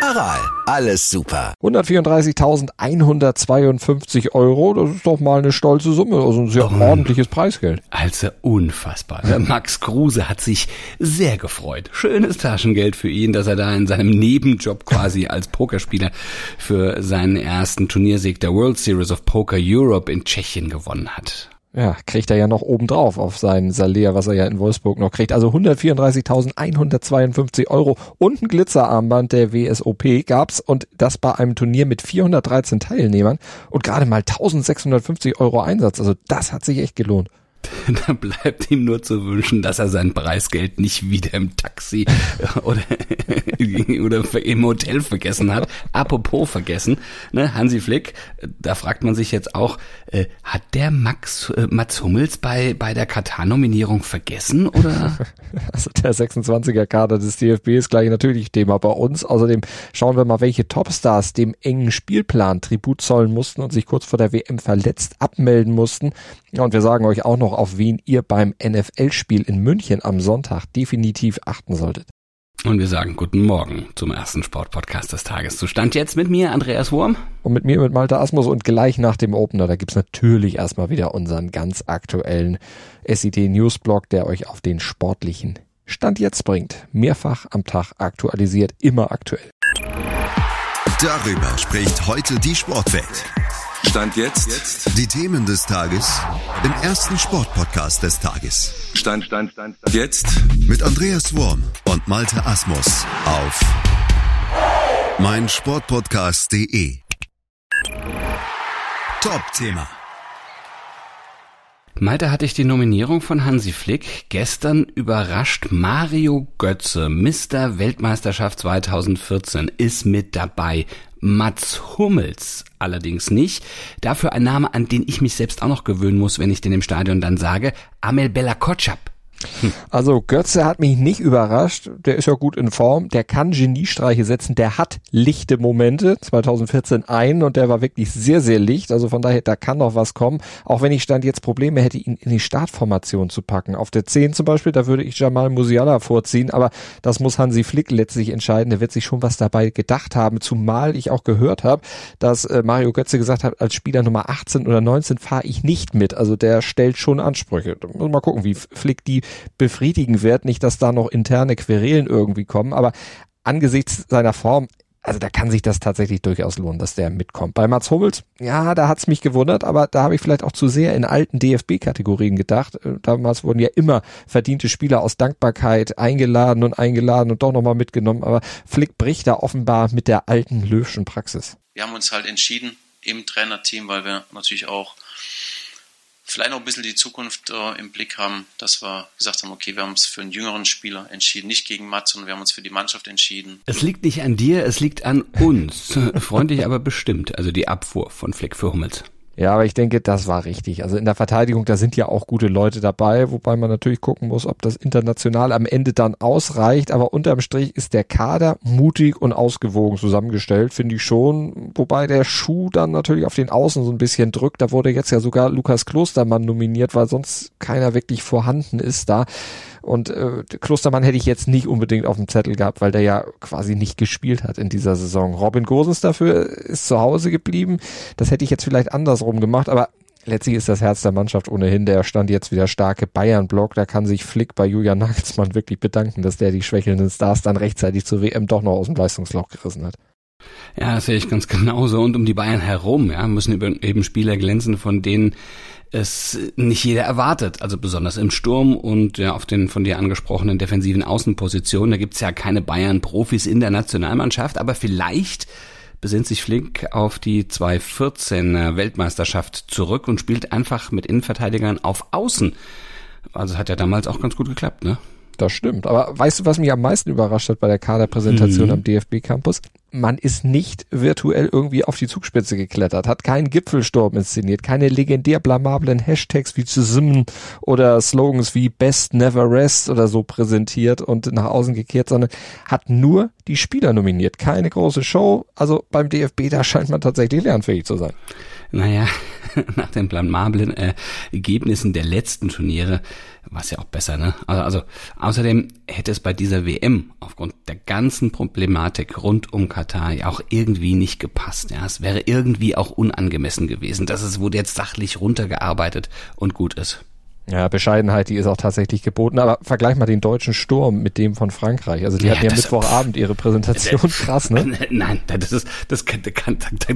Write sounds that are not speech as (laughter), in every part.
Aral, alles super. 134.152 Euro, das ist doch mal eine stolze Summe, also ein sehr oh, ordentliches Preisgeld. Also unfassbar. Der Max Kruse hat sich sehr gefreut. Schönes Taschengeld für ihn, dass er da in seinem Nebenjob quasi als Pokerspieler für seinen ersten Turniersieg der World Series of Poker Europe in Tschechien gewonnen hat ja, kriegt er ja noch obendrauf auf sein Salär, was er ja in Wolfsburg noch kriegt. Also 134.152 Euro und ein Glitzerarmband der WSOP gab's und das bei einem Turnier mit 413 Teilnehmern und gerade mal 1650 Euro Einsatz. Also das hat sich echt gelohnt. (laughs) da bleibt ihm nur zu wünschen, dass er sein Preisgeld nicht wieder im Taxi (laughs) oder, (laughs) oder im Hotel vergessen hat. Apropos vergessen, ne, Hansi Flick, da fragt man sich jetzt auch, äh, hat der Max äh, Mats Hummels bei, bei der Katar-Nominierung vergessen oder? Also der 26er Kader des DFB ist gleich natürlich Thema bei uns. Außerdem schauen wir mal, welche Topstars dem engen Spielplan Tribut zollen mussten und sich kurz vor der WM verletzt abmelden mussten. Ja, und wir sagen euch auch noch, auf wen ihr beim NFL-Spiel in München am Sonntag definitiv achten solltet. Und wir sagen guten Morgen zum ersten Sportpodcast des Tages. Zustand jetzt mit mir, Andreas Wurm. Und mit mir, mit Malte Asmus. Und gleich nach dem Opener, da gibt's natürlich erstmal wieder unseren ganz aktuellen SIT Newsblog, der euch auf den sportlichen Stand jetzt bringt. Mehrfach am Tag aktualisiert, immer aktuell. Darüber spricht heute die Sportwelt. Stand jetzt. Die Themen des Tages im ersten Sportpodcast des Tages. Stand, Stand, Stand, Stand. Jetzt mit Andreas Worm und Malte Asmus auf meinsportpodcast.de. Top-Thema. Malte hatte ich die Nominierung von Hansi Flick. Gestern überrascht Mario Götze, Mr. Weltmeisterschaft 2014, ist mit dabei. Mats Hummels allerdings nicht. Dafür ein Name, an den ich mich selbst auch noch gewöhnen muss, wenn ich den im Stadion dann sage. Amel Bella Kotschap. Also Götze hat mich nicht überrascht. Der ist ja gut in Form. Der kann Geniestreiche setzen. Der hat lichte Momente. 2014 ein und der war wirklich sehr, sehr licht. Also von daher, da kann noch was kommen. Auch wenn ich stand jetzt Probleme hätte, ihn in die Startformation zu packen. Auf der 10 zum Beispiel, da würde ich Jamal Musiala vorziehen. Aber das muss Hansi Flick letztlich entscheiden. Der wird sich schon was dabei gedacht haben. Zumal ich auch gehört habe, dass äh, Mario Götze gesagt hat, als Spieler Nummer 18 oder 19 fahre ich nicht mit. Also der stellt schon Ansprüche. Mal gucken, wie Flick die befriedigen wird. Nicht, dass da noch interne Querelen irgendwie kommen, aber angesichts seiner Form, also da kann sich das tatsächlich durchaus lohnen, dass der mitkommt. Bei Mats Hummels, ja, da hat's mich gewundert, aber da habe ich vielleicht auch zu sehr in alten DFB-Kategorien gedacht. Äh, damals wurden ja immer verdiente Spieler aus Dankbarkeit eingeladen und eingeladen und doch nochmal mitgenommen. Aber Flick bricht da offenbar mit der alten Löwschen Praxis. Wir haben uns halt entschieden im Trainerteam, weil wir natürlich auch vielleicht noch ein bisschen die Zukunft äh, im Blick haben, dass wir gesagt haben, okay, wir haben uns für einen jüngeren Spieler entschieden, nicht gegen Mats, sondern wir haben uns für die Mannschaft entschieden. Es liegt nicht an dir, es liegt an uns. (laughs) Freundlich aber bestimmt, also die Abfuhr von Flick für Hummels. Ja, aber ich denke, das war richtig. Also in der Verteidigung, da sind ja auch gute Leute dabei, wobei man natürlich gucken muss, ob das international am Ende dann ausreicht. Aber unterm Strich ist der Kader mutig und ausgewogen zusammengestellt, finde ich schon. Wobei der Schuh dann natürlich auf den Außen so ein bisschen drückt. Da wurde jetzt ja sogar Lukas Klostermann nominiert, weil sonst keiner wirklich vorhanden ist da. Und äh, Klostermann hätte ich jetzt nicht unbedingt auf dem Zettel gehabt, weil der ja quasi nicht gespielt hat in dieser Saison. Robin Gosens dafür ist zu Hause geblieben. Das hätte ich jetzt vielleicht andersrum gemacht, aber letztlich ist das Herz der Mannschaft ohnehin der Stand jetzt wieder starke Bayern-Block. Da kann sich Flick bei Julian Nagelsmann wirklich bedanken, dass der die schwächelnden Stars dann rechtzeitig zur WM doch noch aus dem Leistungsloch gerissen hat. Ja, das sehe ich ganz genauso. Und um die Bayern herum, ja, müssen eben Spieler glänzen, von denen es nicht jeder erwartet. Also besonders im Sturm und ja auf den von dir angesprochenen defensiven Außenpositionen. Da gibt's ja keine Bayern-Profis in der Nationalmannschaft, aber vielleicht besinnt sich Flink auf die 2014er Weltmeisterschaft zurück und spielt einfach mit Innenverteidigern auf Außen. Also hat ja damals auch ganz gut geklappt, ne? Das stimmt. Aber weißt du, was mich am meisten überrascht hat bei der Kaderpräsentation mhm. am DFB Campus? Man ist nicht virtuell irgendwie auf die Zugspitze geklettert, hat keinen Gipfelsturm inszeniert, keine legendär blamablen Hashtags wie Zusammen oder Slogans wie Best Never Rest oder so präsentiert und nach außen gekehrt, sondern hat nur die Spieler nominiert. Keine große Show. Also beim DFB, da scheint man tatsächlich lernfähig zu sein. Naja, (laughs) nach den blamablen äh, Ergebnissen der letzten Turniere war es ja auch besser, ne? Also, also außerdem hätte es bei dieser WM aufgrund der ganzen Problematik rund um Katar ja auch irgendwie nicht gepasst. Ja, es wäre irgendwie auch unangemessen gewesen. Das ist, wurde jetzt sachlich runtergearbeitet und gut ist. Ja, Bescheidenheit, die ist auch tatsächlich geboten. Aber vergleich mal den deutschen Sturm mit dem von Frankreich. Also die ja, hatten ja Mittwochabend ihre Präsentation. (laughs) Krass, ne? (laughs) Nein, das ist, das kann,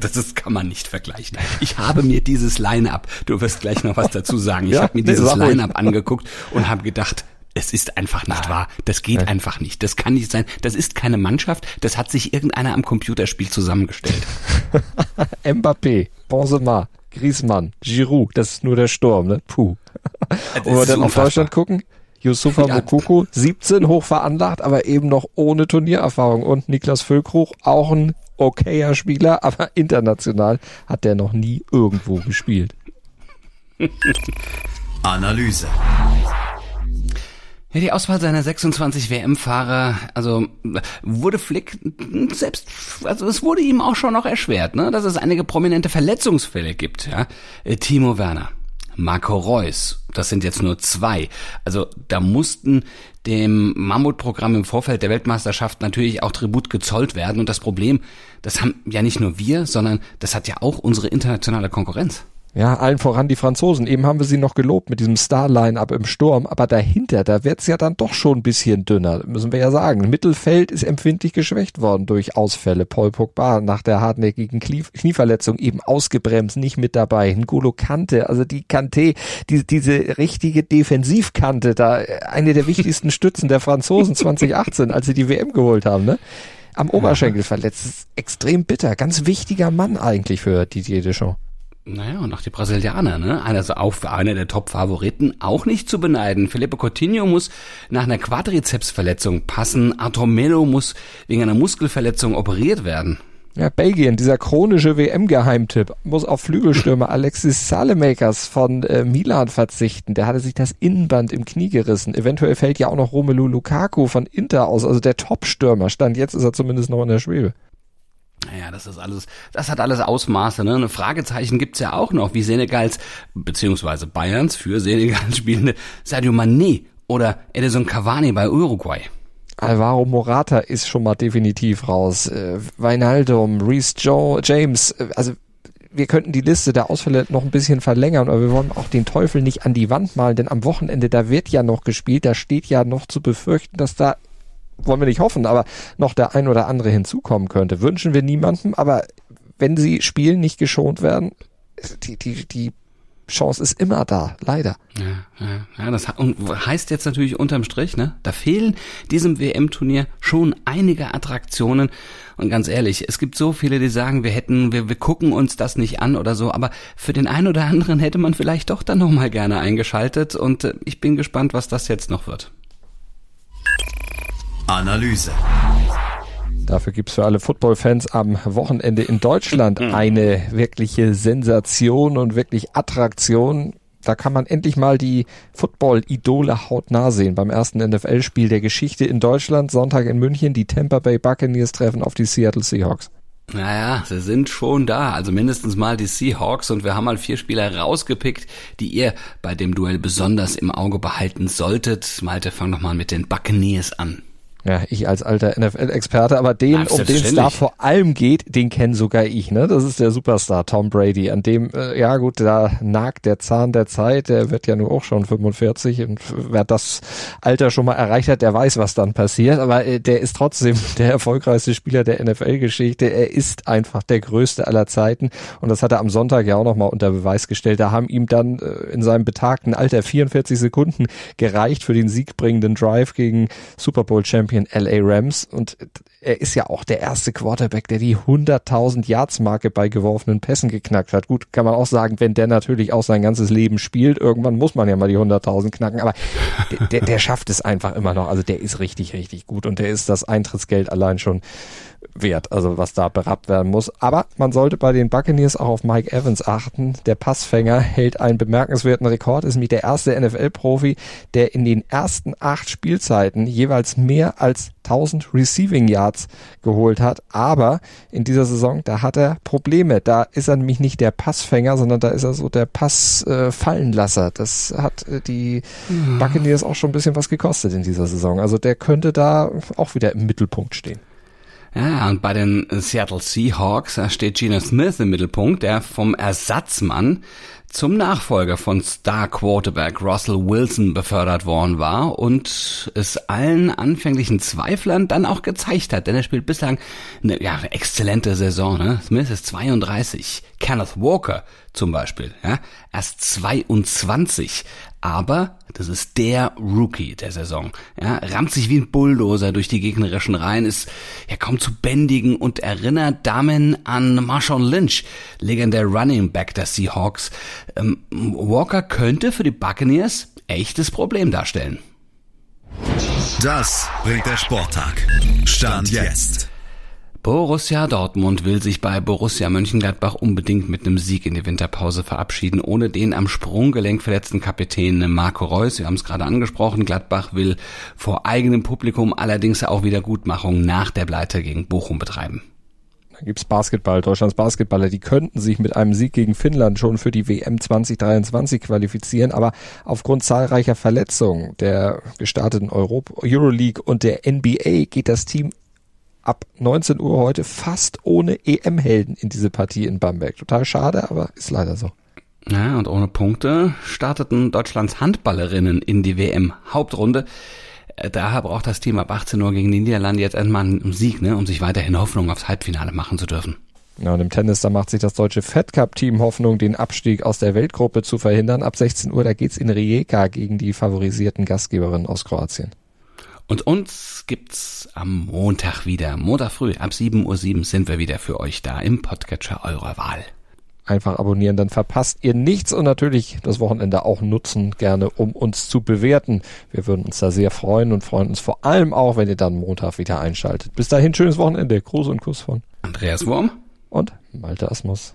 das ist, kann man nicht vergleichen. Ich habe mir dieses Line-Up, du wirst gleich noch was dazu sagen. Ich ja, habe mir dieses Line-Up angeguckt und habe gedacht, es ist einfach nicht wahr. Das geht einfach nicht. Das kann nicht sein. Das ist keine Mannschaft. Das hat sich irgendeiner am Computerspiel zusammengestellt. (laughs) Mbappé, Benzema, Griezmann, Giroud, das ist nur der Sturm, ne? Puh. Und wir dann auf Deutschland gucken, Yusufa ja. Mokoko, 17 hoch veranlagt, aber eben noch ohne Turniererfahrung. Und Niklas Füllkrug, auch ein okayer Spieler, (laughs) aber international hat der noch nie irgendwo gespielt. (laughs) Analyse. Ja, die Auswahl seiner 26 WM-Fahrer, also wurde Flick selbst, also es wurde ihm auch schon noch erschwert, ne, dass es einige prominente Verletzungsfälle gibt. Ja? Äh, Timo Werner, Marco Reus, das sind jetzt nur zwei. Also da mussten dem Mammutprogramm im Vorfeld der Weltmeisterschaft natürlich auch Tribut gezollt werden. Und das Problem, das haben ja nicht nur wir, sondern das hat ja auch unsere internationale Konkurrenz. Ja, allen voran die Franzosen. Eben haben wir sie noch gelobt mit diesem Star-Line-Up im Sturm, aber dahinter, da wird's ja dann doch schon ein bisschen dünner, müssen wir ja sagen. Mittelfeld ist empfindlich geschwächt worden durch Ausfälle. Paul Pogba nach der hartnäckigen Knieverletzung eben ausgebremst, nicht mit dabei. N'Golo Kante, also die Kante, die, diese richtige Defensivkante, da eine der wichtigsten Stützen der Franzosen (laughs) 2018, als sie die WM geholt haben, ne? Am Oberschenkel verletzt. Extrem bitter. Ganz wichtiger Mann eigentlich für Didier Deschamps. Naja, und auch die Brasilianer, ne? Also auch einer der Top-Favoriten, auch nicht zu beneiden. Felipe Coutinho muss nach einer Quadrizepsverletzung passen. Arthur Melo muss wegen einer Muskelverletzung operiert werden. Ja, Belgien, dieser chronische WM-Geheimtipp, muss auf Flügelstürmer (laughs) Alexis Salemakers von äh, Milan verzichten. Der hatte sich das Innenband im Knie gerissen. Eventuell fällt ja auch noch Romelu Lukaku von Inter aus, also der Top-Stürmer. Stand jetzt ist er zumindest noch in der Schwebe. Naja, das ist alles, das hat alles Ausmaße, ne? Eine Fragezeichen gibt's ja auch noch, wie Senegals, beziehungsweise Bayerns für Senegal (laughs) spielende Sadio Mané oder Edison Cavani bei Uruguay. Alvaro Morata ist schon mal definitiv raus. Äh, Weinaldum, Reese James, äh, also wir könnten die Liste der Ausfälle noch ein bisschen verlängern, aber wir wollen auch den Teufel nicht an die Wand malen, denn am Wochenende, da wird ja noch gespielt, da steht ja noch zu befürchten, dass da wollen wir nicht hoffen, aber noch der ein oder andere hinzukommen könnte. Wünschen wir niemandem, aber wenn sie spielen, nicht geschont werden, die, die, die Chance ist immer da, leider. Ja, ja, ja das heißt jetzt natürlich unterm Strich, ne? Da fehlen diesem WM-Turnier schon einige Attraktionen. Und ganz ehrlich, es gibt so viele, die sagen, wir hätten, wir, wir gucken uns das nicht an oder so, aber für den einen oder anderen hätte man vielleicht doch dann nochmal gerne eingeschaltet und äh, ich bin gespannt, was das jetzt noch wird. Analyse. Dafür gibt's für alle Football-Fans am Wochenende in Deutschland mhm. eine wirkliche Sensation und wirklich Attraktion. Da kann man endlich mal die Football-Idole hautnah sehen. Beim ersten NFL-Spiel der Geschichte in Deutschland, Sonntag in München, die Tampa Bay Buccaneers treffen auf die Seattle Seahawks. Naja, sie sind schon da, also mindestens mal die Seahawks und wir haben mal vier Spieler rausgepickt, die ihr bei dem Duell besonders im Auge behalten solltet. Malte, fang doch mal mit den Buccaneers an. Ja, ich als alter NFL-Experte, aber den, um den es da vor allem geht, den kennen sogar ich, ne? Das ist der Superstar Tom Brady, an dem, äh, ja gut, da nagt der Zahn der Zeit, der wird ja nur auch schon 45 und wer das Alter schon mal erreicht hat, der weiß, was dann passiert, aber äh, der ist trotzdem (laughs) der erfolgreichste Spieler der NFL-Geschichte, er ist einfach der größte aller Zeiten. Und das hat er am Sonntag ja auch nochmal unter Beweis gestellt, da haben ihm dann äh, in seinem betagten Alter 44 Sekunden gereicht für den siegbringenden Drive gegen Super Bowl Champion Champion LA Rams und er ist ja auch der erste Quarterback, der die 100.000 Yards Marke bei geworfenen Pässen geknackt hat. Gut, kann man auch sagen, wenn der natürlich auch sein ganzes Leben spielt, irgendwann muss man ja mal die 100.000 knacken, aber der, der schafft es einfach immer noch. Also der ist richtig, richtig gut und der ist das Eintrittsgeld allein schon wert, also was da berappt werden muss. Aber man sollte bei den Buccaneers auch auf Mike Evans achten. Der Passfänger hält einen bemerkenswerten Rekord, ist mit der erste NFL-Profi, der in den ersten acht Spielzeiten jeweils mehr als 1000 Receiving Yards geholt hat. Aber in dieser Saison, da hat er Probleme. Da ist er nämlich nicht der Passfänger, sondern da ist er so der Passfallenlasser. Äh, das hat äh, die mhm. Buccaneers auch schon ein bisschen was gekostet in dieser Saison. Also der könnte da auch wieder im Mittelpunkt stehen. Ja, und bei den Seattle Seahawks steht Geno Smith im Mittelpunkt, der vom Ersatzmann zum Nachfolger von Star Quarterback Russell Wilson befördert worden war und es allen anfänglichen Zweiflern dann auch gezeigt hat, denn er spielt bislang eine ja, exzellente Saison. Ne? Smith ist 32, Kenneth Walker zum Beispiel, ja, erst 22, aber das ist der Rookie der Saison. Ja, rammt sich wie ein Bulldozer durch die gegnerischen Reihen, ist ja kaum zu bändigen und erinnert damit an Marshawn Lynch, legendär Running Back der Seahawks. Ähm, Walker könnte für die Buccaneers echtes Problem darstellen. Das bringt der Sporttag. Stand jetzt. Borussia Dortmund will sich bei Borussia Mönchengladbach unbedingt mit einem Sieg in die Winterpause verabschieden, ohne den am Sprunggelenk verletzten Kapitän Marco Reus. Wir haben es gerade angesprochen. Gladbach will vor eigenem Publikum allerdings auch Wiedergutmachung nach der Pleite gegen Bochum betreiben. Dann gibt's Basketball, Deutschlands Basketballer, die könnten sich mit einem Sieg gegen Finnland schon für die WM 2023 qualifizieren, aber aufgrund zahlreicher Verletzungen der gestarteten Europa, Euroleague und der NBA geht das Team ab 19 Uhr heute fast ohne EM-Helden in diese Partie in Bamberg. Total schade, aber ist leider so. Ja, und ohne Punkte starteten Deutschlands Handballerinnen in die WM-Hauptrunde. Äh, Daher braucht das Team ab 18 Uhr gegen die Niederlande jetzt einmal einen Sieg, ne, um sich weiterhin Hoffnung aufs Halbfinale machen zu dürfen. Ja, und im Tennis, da macht sich das deutsche Fed Cup Team Hoffnung, den Abstieg aus der Weltgruppe zu verhindern. Ab 16 Uhr, da geht's in Rijeka gegen die favorisierten Gastgeberinnen aus Kroatien. Und uns gibt's am Montag wieder. Montag früh ab 7.07 Uhr sind wir wieder für euch da im Podcatcher eurer Wahl. Einfach abonnieren, dann verpasst ihr nichts und natürlich das Wochenende auch nutzen, gerne um uns zu bewerten. Wir würden uns da sehr freuen und freuen uns vor allem auch, wenn ihr dann Montag wieder einschaltet. Bis dahin, schönes Wochenende. Gruß und Kuss von Andreas Wurm und Malte Asmus.